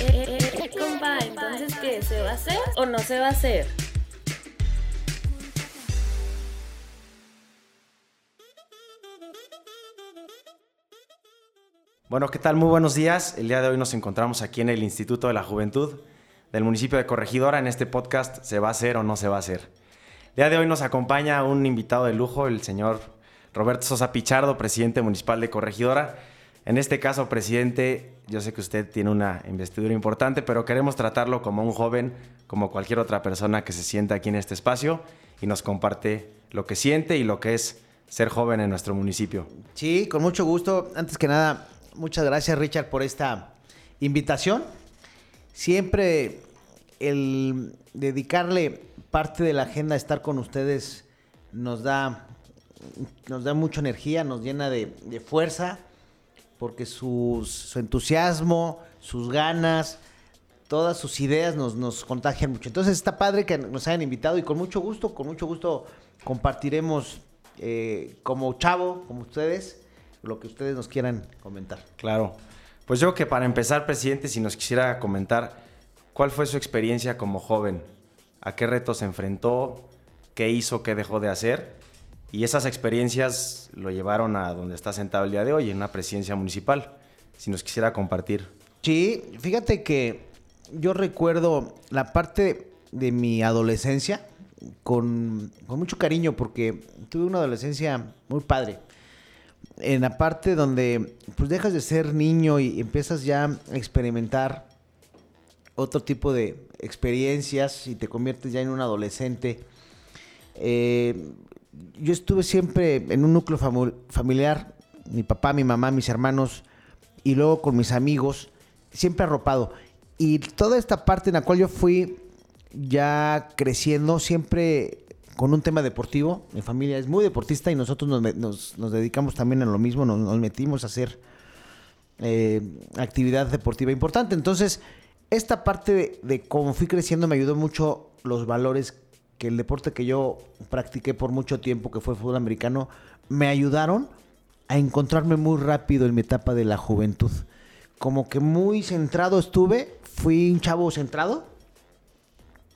Eh, eh, entonces, ¿qué? ¿Se va a hacer o no se va a hacer? Bueno, ¿qué tal? Muy buenos días. El día de hoy nos encontramos aquí en el Instituto de la Juventud del municipio de Corregidora. En este podcast, ¿se va a hacer o no se va a hacer? El día de hoy nos acompaña un invitado de lujo, el señor Roberto Sosa Pichardo, presidente municipal de Corregidora. En este caso, presidente, yo sé que usted tiene una investidura importante, pero queremos tratarlo como un joven, como cualquier otra persona que se sienta aquí en este espacio y nos comparte lo que siente y lo que es ser joven en nuestro municipio. Sí, con mucho gusto. Antes que nada, muchas gracias Richard por esta invitación. Siempre el dedicarle parte de la agenda a estar con ustedes nos da, nos da mucha energía, nos llena de, de fuerza, porque su entusiasmo, sus ganas, todas sus ideas nos, contagian mucho. Entonces está padre que nos hayan invitado y con mucho gusto, con mucho gusto compartiremos eh, como chavo, como ustedes, lo que ustedes nos quieran comentar. Claro. Pues yo que para empezar, presidente, si nos quisiera comentar cuál fue su experiencia como joven, a qué retos se enfrentó, qué hizo, qué dejó de hacer, y esas experiencias lo llevaron a donde está sentado el día de hoy, en una presidencia municipal. Si nos quisiera compartir. Sí, fíjate que yo recuerdo la parte de mi adolescencia con, mucho cariño porque tuve una adolescencia muy padre. En la parte donde pues dejas de ser niño y empiezas ya a experimentar otro tipo de experiencias y te conviertes ya en un adolescente. Eh, yo estuve siempre en un núcleo familiar, mi papá, mi mamá, mis hermanos, y luego con mis amigos, siempre arropado. Y toda esta parte en la cual yo fui ya creciendo, siempre con un tema deportivo. Mi familia es muy deportista y nosotros nos, nos- dedicamos también a lo mismo, nos, nos metimos a hacer eh, actividad deportiva importante. Entonces, esta parte de, de cómo fui creciendo me ayudó mucho los valores que el deporte que yo practiqué por mucho tiempo, que fue fútbol americano, me ayudaron a encontrarme muy rápido en mi etapa de la juventud. Como que muy centrado estuve, fui un chavo centrado,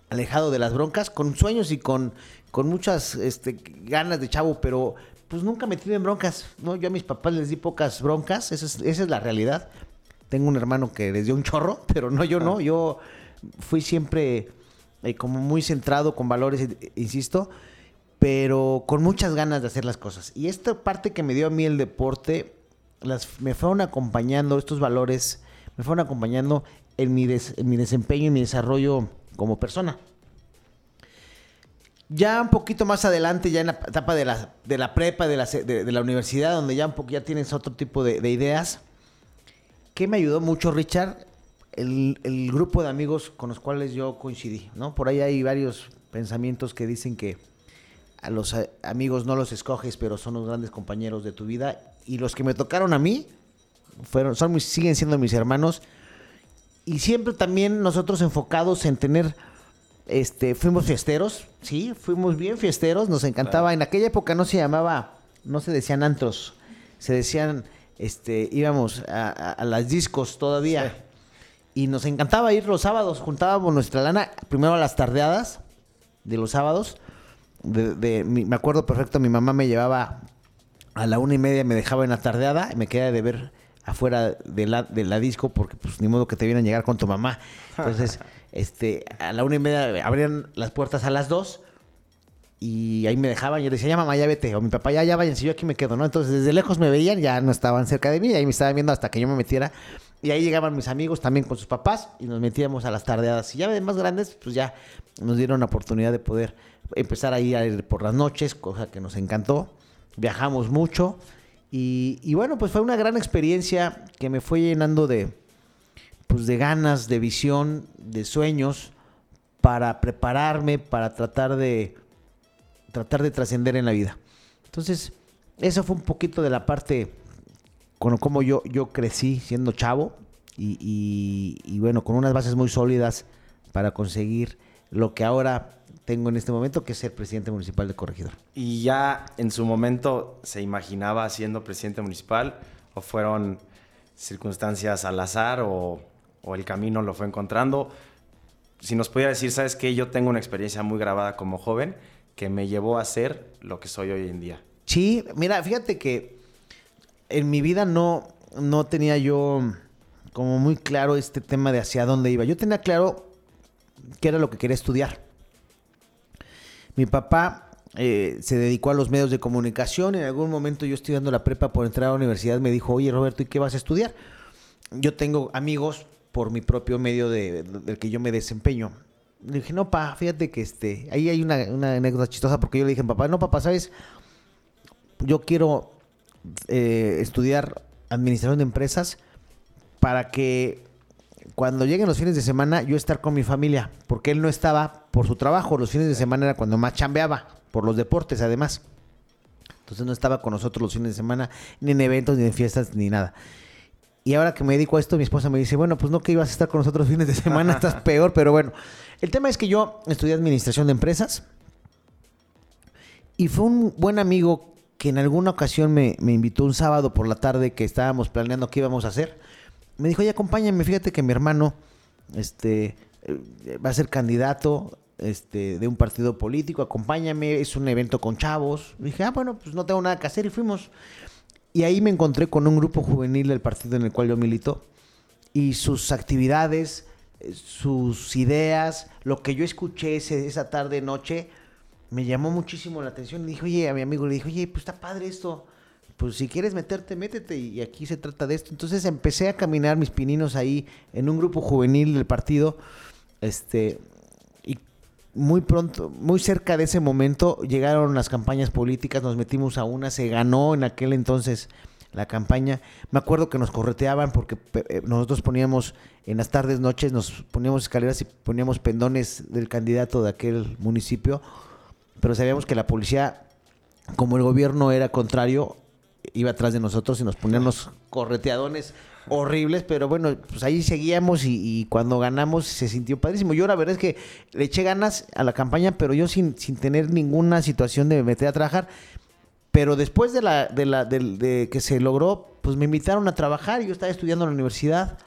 alejado de las broncas, con sueños y con, con muchas este, ganas de chavo, pero pues nunca metí en broncas. ¿no? Yo a mis papás les di pocas broncas, esa es, esa es la realidad. Tengo un hermano que les dio un chorro, pero no, yo no. Yo fui siempre eh, como muy centrado, con valores, insisto, pero con muchas ganas de hacer las cosas. Y esta parte que me dio a mí el deporte, las, me fueron acompañando, estos valores, me fueron acompañando en mi, des- en mi desempeño y mi desarrollo como persona. Ya un poquito más adelante, ya en la etapa de la, de la prepa, de la, de, la universidad, donde ya un poco ya tienes otro tipo de ideas, ¿qué me ayudó mucho, Richard? El, el grupo de amigos con los cuales yo coincidí, ¿no? Por ahí hay varios pensamientos que dicen que a los amigos no los escoges, pero son los grandes compañeros de tu vida. Y los que me tocaron a mí fueron, son mis- siguen siendo mis hermanos. Y siempre también nosotros enfocados en tener, este, fuimos fiesteros, sí, fuimos bien fiesteros, nos encantaba. En aquella época no se llamaba, no se decían antros, se decían, este, íbamos a, a- a las discos todavía. Y nos encantaba ir los sábados, juntábamos nuestra lana, primero a las tardeadas de los sábados. De, de- mi- me acuerdo perfecto, mi mamá me llevaba a la una y media, me dejaba en la tardeada y me quedaba de ver afuera de la, de la disco porque pues ni modo que te vieran llegar con tu mamá. Entonces, este, a la una y media abrían las puertas a las dos y ahí me dejaban. Yo decía, ya mamá, ya vete. O mi papá, ya, ya váyanse, yo aquí me quedo, ¿no? Entonces, desde lejos me veían, ya no estaban cerca de mí, y ahí me estaban viendo hasta que yo me metiera. Y ahí llegaban mis amigos también con sus papás y nos metíamos a las tardeadas. Y ya de más grandes, pues ya nos dieron la oportunidad de poder empezar ahí a ir por las noches, cosa que nos encantó. Viajamos mucho. Y, y bueno, pues fue una gran experiencia que me fue llenando de, pues de ganas, de visión, de sueños para prepararme, para tratar de tratar de trascender en la vida. Entonces, eso fue un poquito de la parte con cómo yo, yo crecí siendo chavo y, y- y bueno, con unas bases muy sólidas para conseguir lo que ahora tengo en este momento, que es ser presidente municipal de Corregidor. ¿Y ya en su momento se imaginaba siendo presidente municipal o fueron circunstancias al azar o, o el camino lo fue encontrando. Si nos pudiera decir, ¿sabes qué? Yo tengo una experiencia muy grabada como joven que me llevó a ser lo que soy hoy en día. Sí, mira, fíjate que en mi vida no, no tenía yo como muy claro este tema de hacia dónde iba. Yo tenía claro qué era lo que quería estudiar. Mi papá eh, se dedicó a los medios de comunicación. En algún momento yo estudiando la prepa por entrar a la universidad me dijo, oye Roberto, ¿y qué vas a estudiar? Yo tengo amigos por mi propio medio de, del que yo me desempeño. Le dije, no, pa, fíjate que este, ahí hay una, una anécdota chistosa porque yo le dije, papá, no, papá, ¿sabes? Yo quiero eh, estudiar administración de empresas para que cuando lleguen los fines de semana yo estar con mi familia, porque él no estaba por su trabajo, los fines de semana era cuando más chambeaba, por los deportes además. Entonces no estaba con nosotros los fines de semana, ni en eventos, ni en fiestas, ni nada. Y ahora que me dedico a esto, mi esposa me dice, bueno, pues no que ibas a estar con nosotros fines de semana, estás peor, pero bueno. El tema es que yo estudié administración de empresas y fue un buen amigo que en alguna ocasión me, invitó un sábado por la tarde que estábamos planeando qué íbamos a hacer. Me dijo, oye, acompáñame, fíjate que mi hermano este, eh, va a ser candidato este, de un partido político, acompáñame, es un evento con chavos. dije, ah, bueno, pues no tengo nada que hacer y fuimos. Y ahí me encontré con un grupo juvenil del partido en el cual yo milito y sus actividades, eh, sus ideas, lo que yo escuché ese- esa tarde, noche, me llamó muchísimo la atención. Le dije, oye, a mi amigo le dije, oye, pues está padre esto. Pues si quieres meterte, métete. Y aquí se trata de esto. Entonces empecé a caminar mis pininos ahí en un grupo juvenil del partido. Este. Y muy pronto, muy cerca de ese momento, llegaron las campañas políticas. Nos metimos a una. Se ganó en aquel entonces la campaña. Me acuerdo que nos correteaban porque eh, nosotros poníamos en las tardes, noches, nos poníamos escaleras y poníamos pendones del candidato de aquel municipio pero sabíamos que la policía, como el gobierno era contrario, iba atrás de nosotros y nos ponían unos correteadones horribles, pero bueno, pues ahí seguíamos y, y cuando ganamos se sintió padrísimo. Yo la verdad es que le eché ganas a la campaña, pero yo sin, sin tener ninguna situación de meter a trabajar. Pero después de, la, de, la, de que se logró, pues me invitaron a trabajar. Yo estaba estudiando en la universidad.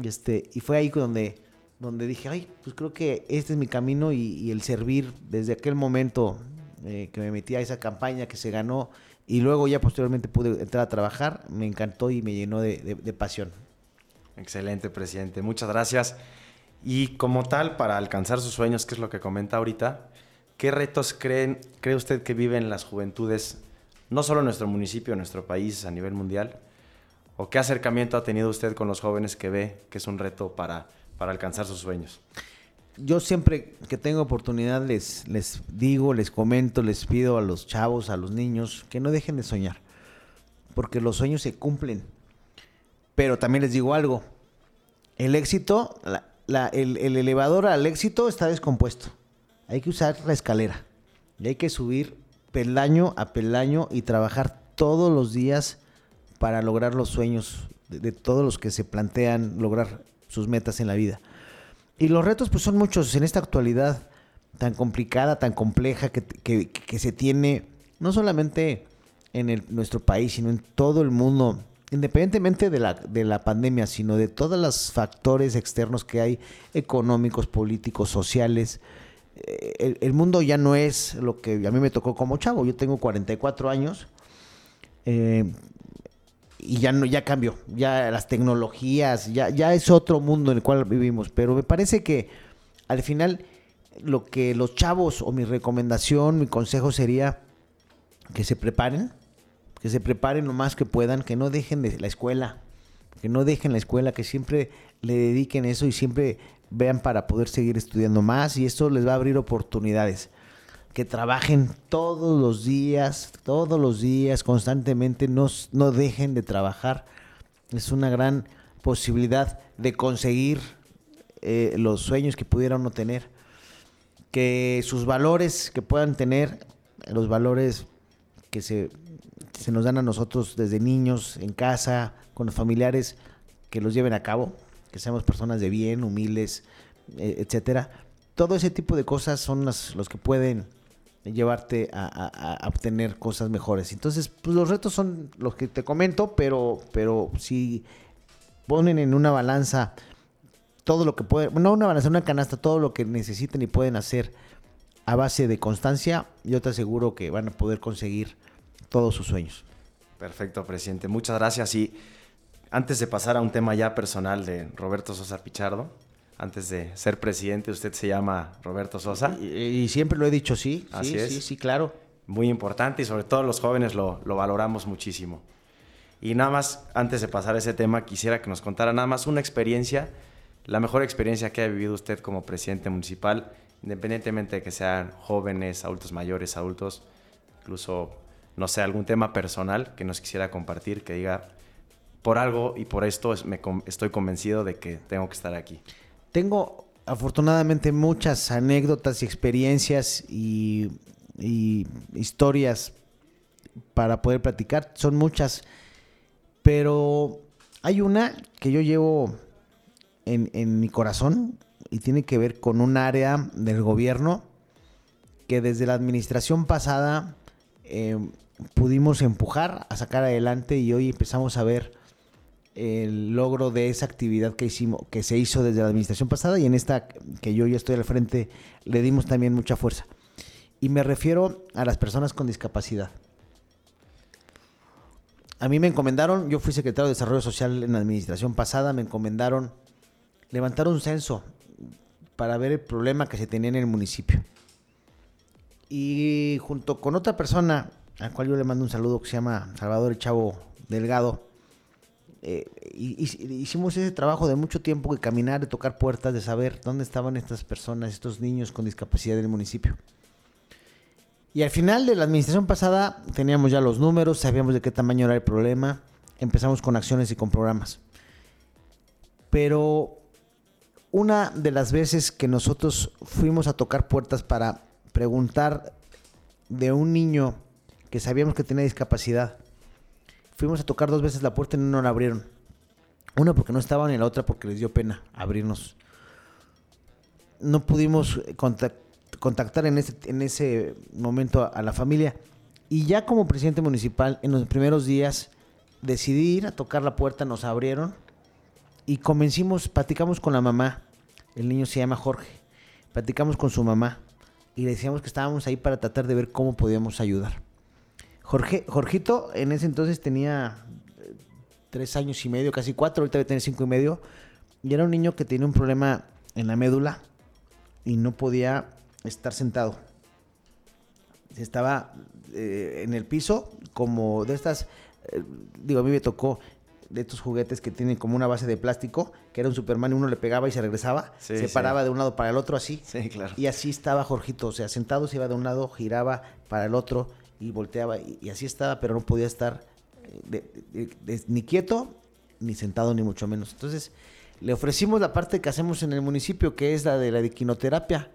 Y, este, y fue ahí donde, donde dije, ay, pues creo que este es mi camino y, el servir desde aquel momento eh, que me metí a esa campaña que se ganó y luego ya posteriormente pude entrar a trabajar, me encantó y me llenó de, de- de pasión. Excelente, presidente. Muchas gracias. Y como tal, para alcanzar sus sueños, que es lo que comenta ahorita, ¿qué retos creen, cree usted que viven las juventudes, no solo en nuestro municipio, en nuestro país, a nivel mundial? ¿O qué acercamiento ha tenido usted con los jóvenes que ve que es un reto para, para alcanzar sus sueños? Yo siempre que tengo oportunidad les, les digo, les comento, les pido a los chavos, a los niños, que no dejen de soñar, porque los sueños se cumplen. Pero también les digo algo, el éxito, el, el elevador al éxito está descompuesto. Hay que usar la escalera y hay que subir peldaño a peldaño y trabajar todos los días para lograr los sueños de todos los que se plantean lograr sus metas en la vida. Y los retos pues son muchos en esta actualidad tan complicada, tan compleja que, que- se tiene no solamente en nuestro país, sino en todo el mundo, independientemente de la, de la pandemia, sino de todos los factores externos que hay, económicos, políticos, sociales. Eh, El, el mundo ya no es lo que a mí me tocó como chavo. Yo tengo 44 años. eh, y ya no ya cambió, ya las tecnologías, ya, ya es otro mundo en el cual vivimos, pero me parece que al final lo que los chavos o mi recomendación, mi consejo sería que se preparen, que se preparen lo más que puedan, que no dejen de la escuela, que no dejen la escuela, que siempre le dediquen eso y siempre vean para poder seguir estudiando más y esto les va a abrir oportunidades que trabajen todos los días, todos los días, constantemente, no, no dejen de trabajar. Es una gran posibilidad de conseguir eh, los sueños que pudiera uno tener. Que sus valores que puedan tener, los valores que se, se nos dan a nosotros desde niños, en casa, con los familiares, que los lleven a cabo, que seamos personas de bien, humildes, eh, etcétera. Todo ese tipo de cosas son las, los que pueden llevarte a, obtener cosas mejores. Entonces, pues los retos son los que te comento, pero, pero si ponen en una balanza todo lo que pueden, no una balanza, una canasta, todo lo que necesiten y pueden hacer a base de constancia, yo te aseguro que van a poder conseguir todos sus sueños. Perfecto, presidente. Muchas gracias. Y antes de pasar a un tema ya personal de Roberto Sosa Pichardo, antes de ser presidente, usted se llama Roberto Sosa. Y, y siempre lo he dicho, sí, Así sí, es. sí, sí, claro. Muy importante y sobre todo los jóvenes lo, lo valoramos muchísimo. Y nada más, antes de pasar a ese tema, quisiera que nos contara nada más una experiencia, la mejor experiencia que ha vivido usted como presidente municipal, independientemente de que sean jóvenes, adultos mayores, adultos, incluso, no sé, algún tema personal que nos quisiera compartir, que diga, por algo y por esto es- me con- estoy convencido de que tengo que estar aquí. Tengo afortunadamente muchas anécdotas y experiencias y, historias para poder platicar. Son muchas, pero hay una que yo llevo en, en mi corazón y tiene que ver con un área del gobierno que desde la administración pasada eh, pudimos empujar a sacar adelante y hoy empezamos a ver el logro de esa actividad que hicimos, que se hizo desde la administración pasada y en esta que yo ya estoy al frente le dimos también mucha fuerza. Y me refiero a las personas con discapacidad. A mí me encomendaron, yo fui secretario de Desarrollo Social en la administración pasada, me encomendaron levantar un censo para ver el problema que se tenía en el municipio. Y junto con otra persona, al cual yo le mando un saludo, que se llama Salvador Chavo Delgado, eh, hicimos ese trabajo de mucho tiempo de caminar, de tocar puertas, de saber dónde estaban estas personas, estos niños con discapacidad del municipio. Y al final de la administración pasada teníamos ya los números, sabíamos de qué tamaño era el problema, empezamos con acciones y con programas. Pero una de las veces que nosotros fuimos a tocar puertas para preguntar de un niño que sabíamos que tenía discapacidad, fuimos a tocar dos veces la puerta y no la abrieron. Una porque no estaban y la otra porque les dio pena abrirnos. No pudimos contac- contactar en ese, en ese momento a, a la familia. Y ya como presidente municipal, en los primeros días, decidí ir a tocar la puerta, nos abrieron y convencimos, platicamos con la mamá. El niño se llama Jorge. Platicamos con su mamá y le decíamos que estábamos ahí para tratar de ver cómo podíamos ayudar. Jorge, Jorgito en ese entonces tenía eh, tres años y medio, casi cuatro, ahorita debe tener cinco y medio. Y era un niño que tenía un problema en la médula y no podía estar sentado. Estaba eh, en el piso como de estas, eh, digo, a mí me tocó de estos juguetes que tienen como una base de plástico, que era un Superman y uno le pegaba y se regresaba, Sí, se sí. paraba de un lado para el otro así. Sí, claro. Y así estaba Jorgito, o sea, sentado se iba de un lado, giraba para el otro y volteaba y, y así estaba, pero no podía estar eh, de- de- de- ni quieto, ni sentado, ni mucho menos. Entonces, le ofrecimos la parte que hacemos en el municipio, que es la de la equinoterapia.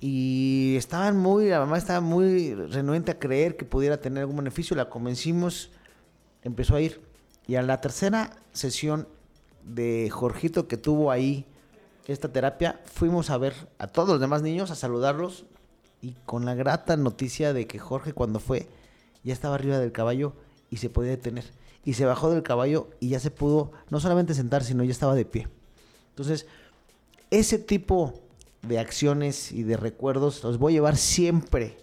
Y estaban muy, la mamá estaba muy renuente a creer que pudiera tener algún beneficio, la convencimos, empezó a ir. Y a la tercera sesión de Jorgito que tuvo ahí esta terapia, fuimos a ver a todos los demás niños, a saludarlos y con la grata noticia de que Jorge cuando fue ya estaba arriba del caballo y se podía detener. Y se bajó del caballo y ya se pudo no solamente sentar, sino ya estaba de pie. Entonces, ese tipo de acciones y de recuerdos los voy a llevar siempre.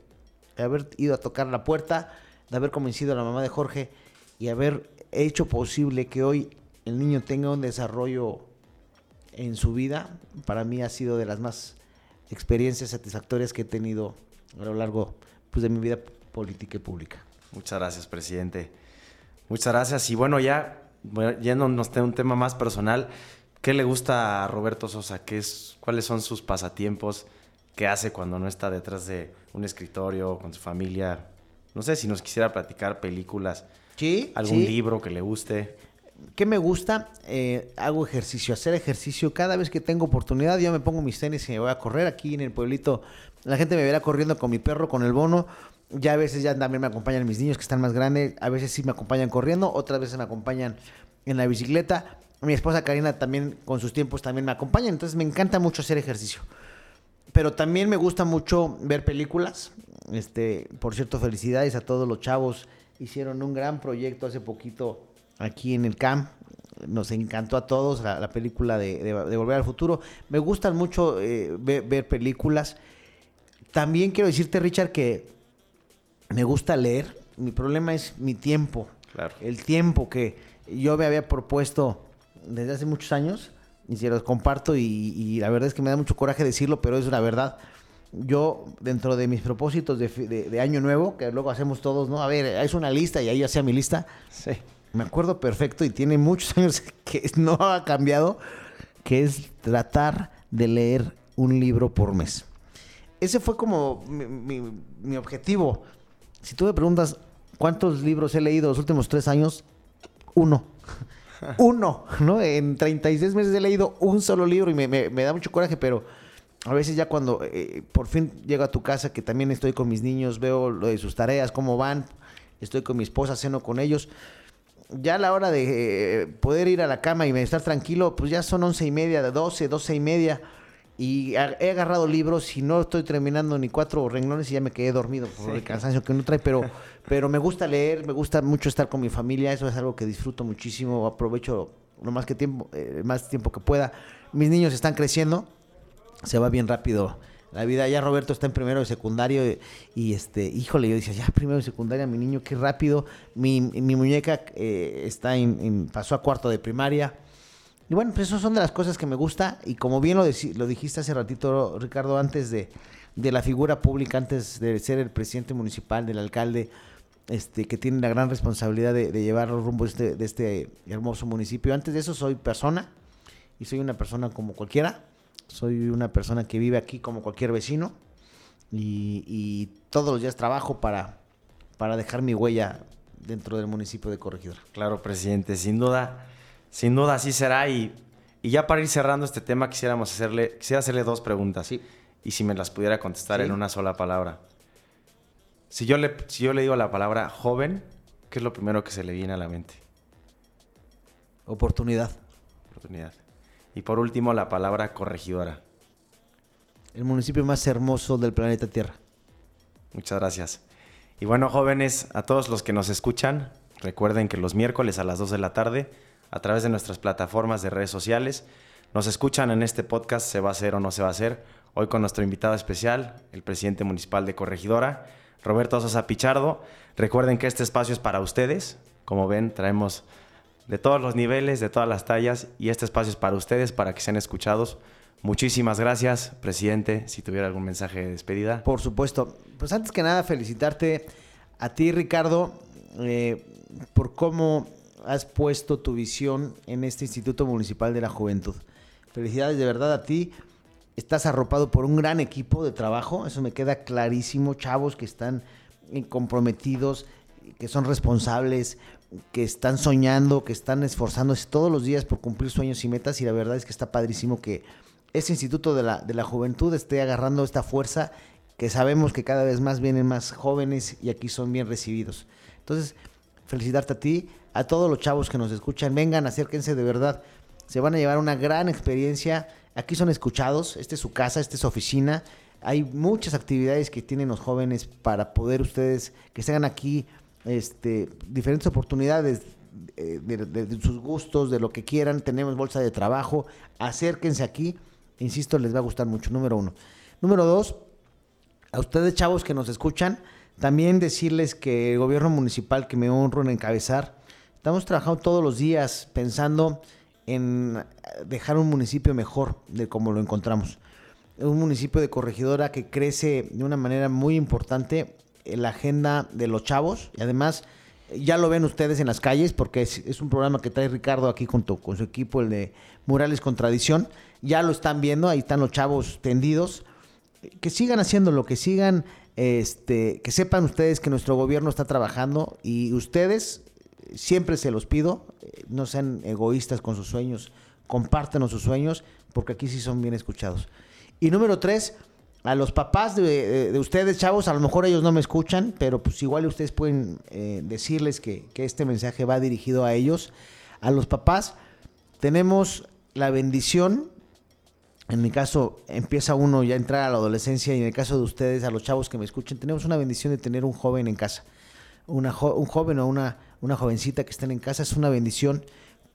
De haber ido a tocar la puerta, de haber convencido a la mamá de Jorge y haber hecho posible que hoy el niño tenga un desarrollo en su vida, para mí ha sido de las más experiencias satisfactorias que he tenido a lo largo pues, de mi vida política y pública. Muchas gracias, presidente. Muchas gracias. Y bueno, ya yéndonos a un tema más personal, ¿qué le gusta a Roberto Sosa? ¿Qué es, ¿Cuáles son sus pasatiempos? ¿Qué hace cuando no está detrás de un escritorio con su familia? No sé si nos quisiera platicar películas, Sí, algún sí. libro que le guste. ¿Qué me gusta? Eh, hago ejercicio, hacer ejercicio. Cada vez que tengo oportunidad, yo me pongo mis tenis y me voy a correr aquí en el pueblito. La gente me verá corriendo con mi perro, con el bono. Ya a veces ya también me acompañan mis niños que están más grandes. A veces sí me acompañan corriendo, otras veces me acompañan en la bicicleta. Mi esposa Karina también con sus tiempos también me acompaña. Entonces me encanta mucho hacer ejercicio. pero también me gusta mucho ver películas. Este, por cierto, felicidades a todos los chavos. Hicieron un gran proyecto hace poquito aquí en el CAM. Nos encantó a todos la, la película de, de- de Volver al Futuro. Me gustan mucho eh, ve- ver, películas. También quiero decirte, Richard, que me gusta leer. Mi problema es mi tiempo. Claro. El tiempo que yo me había propuesto desde hace muchos años y se los comparto y, y la verdad es que me da mucho coraje decirlo, pero es la verdad. Yo, dentro de mis propósitos de- de año nuevo, que luego hacemos todos, ¿no? A ver, es una lista y ahí hacía mi lista. Sí. Me acuerdo perfecto y tiene muchos años que no ha cambiado, que es tratar de leer un libro por mes. Ese fue como mi, mi- mi objetivo. Si tú me preguntas cuántos libros he leído los últimos tres años, uno. Uno, ¿no? En 36 meses he leído un solo libro y me, me- me da mucho coraje, pero a veces ya cuando eh, por fin llego a tu casa, que también estoy con mis niños, veo lo de sus tareas, cómo van, estoy con mi esposa, ceno con ellos, ya a la hora de eh, poder ir a la cama y estar tranquilo, pues ya son once y media, de 12, doce y media. Y he agarrado libros y no estoy terminando ni cuatro renglones y ya me quedé dormido por el cansancio que uno trae. Pero, pero me gusta leer, me gusta mucho estar con mi familia. Eso es algo que disfruto muchísimo. Aprovecho lo más que tiempo, eh, más tiempo que pueda. Mis niños están creciendo. Se va bien rápido la vida. Ya Roberto está en primero de secundario y, y, este, híjole, yo decía, ya primero de secundaria, mi niño, qué rápido. Mi, mi muñeca eh, está en, pasó a cuarto de primaria. Y bueno, pues esas son de las deci- que me gusta. Y como bien lo, dijiste hace ratito, Ricardo, antes de, de la figura pública, antes de ser el presidente municipal, del alcalde, este, que tiene la gran responsabilidad de, llevar los rumbos de este hermoso municipio. Antes de eso soy persona y soy una persona como cualquiera. Soy una persona que vive aquí como cualquier vecino y, y todos los días trabajo para, para dejar mi huella dentro del municipio de Corregidora. Claro, presidente, sin duda, sin duda así será. Y, y ya para ir cerrando este tema, quisiéramos hacerle, quisiera hacerle dos preguntas. Sí. Y si me las pudiera contestar Sí. en una sola palabra. Si yo, le, si yo le digo la palabra joven, ¿qué es lo primero que se le viene a la mente? Oportunidad. Oportunidad. Y por último, la palabra corregidora. El municipio más hermoso del planeta Tierra. Muchas gracias. Y bueno, jóvenes, a todos los que nos escuchan, recuerden que los miércoles a las 2 de la tarde, a través de nuestras plataformas de redes sociales, nos escuchan en este podcast Se va a hacer o no se va a hacer. Hoy con nuestro invitado especial, el presidente municipal de Corregidora, Roberto Sosa Pichardo. Recuerden que este espacio es para ustedes. Como ven, traemos de todos los niveles, de todas las tallas, y este espacio es para ustedes, para que sean escuchados. Muchísimas gracias, presidente. Si tuviera algún mensaje de despedida. Por supuesto. Pues antes que nada, felicitarte a ti, Ricardo, eh, por cómo has puesto tu visión en este Instituto Municipal de la Juventud. Felicidades de verdad a ti. Estás arropado por un gran equipo de trabajo, eso me queda clarísimo. Chavos que están eh, comprometidos, que son responsables, que están soñando, que están esforzándose todos los días por cumplir sueños y metas. Y la verdad es que está padrísimo que este Instituto de la, de la Juventud esté agarrando esta fuerza que sabemos que cada vez más vienen más jóvenes y aquí son bien recibidos. Entonces, felicitarte a ti, a todos los chavos que nos escuchan, vengan, acérquense de verdad, se van a llevar una gran experiencia, aquí son escuchados, esta es su casa, esta es su oficina, hay muchas actividades que tienen los jóvenes para poder ustedes, que se hagan aquí, este, diferentes oportunidades eh, de, de- sus gustos, de lo que quieran, tenemos bolsa de trabajo, acérquense aquí, insisto, les va a gustar mucho, número uno. Número dos, a ustedes chavos que nos escuchan, también decirles que el gobierno municipal que me honro en encabezar, estamos trabajando todos los días pensando en dejar un municipio mejor de como lo encontramos. Un municipio de corregidora que crece de una manera muy importante la agenda de los chavos y además ya lo ven ustedes en las calles porque es, un programa que trae Ricardo aquí junto con su equipo, el de Murales con Tradición. Ya lo están viendo, ahí están los chavos tendidos que sigan haciéndolo, que sigan, este, que sepan ustedes que nuestro gobierno está trabajando y ustedes, siempre se los pido, eh, no sean egoístas con sus sueños, compártanos sus sueños, porque aquí sí son bien escuchados. Y número tres, a los papás de, de- de ustedes, chavos, a lo mejor ellos no me escuchan, pero pues igual ustedes pueden eh, decirles que, que este mensaje va dirigido a ellos. A los papás, tenemos la bendición En mi caso, empieza uno ya a entrar a la adolescencia y en el caso de ustedes, a los chavos que me escuchen, tenemos una bendición de tener un joven en casa. Una un joven o una, una jovencita que estén en casa es una bendición.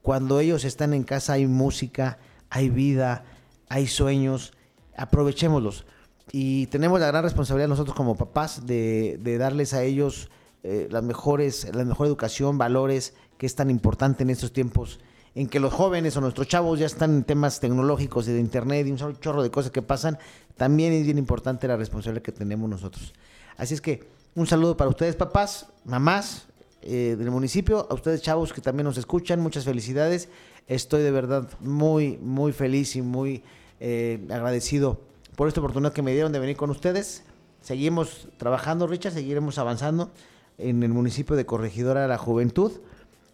Cuando ellos están en casa hay música, hay vida, hay sueños, aprovechémoslos. Y tenemos la gran responsabilidad nosotros como papás de, darles a ellos eh, las mejores, la mejor educación, valores, que es tan importante en estos tiempos en que los jóvenes o nuestros chavos ya están en temas tecnológicos y de internet y un chorro de cosas que pasan, también es bien importante la responsabilidad que tenemos nosotros. Así es que un saludo para ustedes, papás, mamás eh, del municipio, a ustedes, chavos, que también nos escuchan, muchas felicidades. Estoy de verdad muy, muy feliz y muy eh, agradecido por esta oportunidad que me dieron de venir con ustedes. Seguimos trabajando, Richard, seguiremos avanzando en el municipio de Corregidora de la Juventud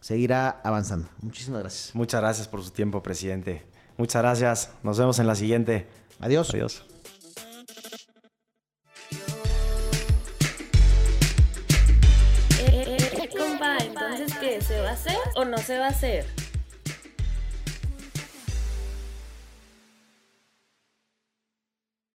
seguirá avanzando. Muchísimas gracias. Muchas gracias por su tiempo, presidente. Muchas gracias. Nos vemos en la siguiente. Adiós. Adiós. Eh, eh, eh, compa, entonces, ¿qué? ¿Se va a hacer o no se va a hacer?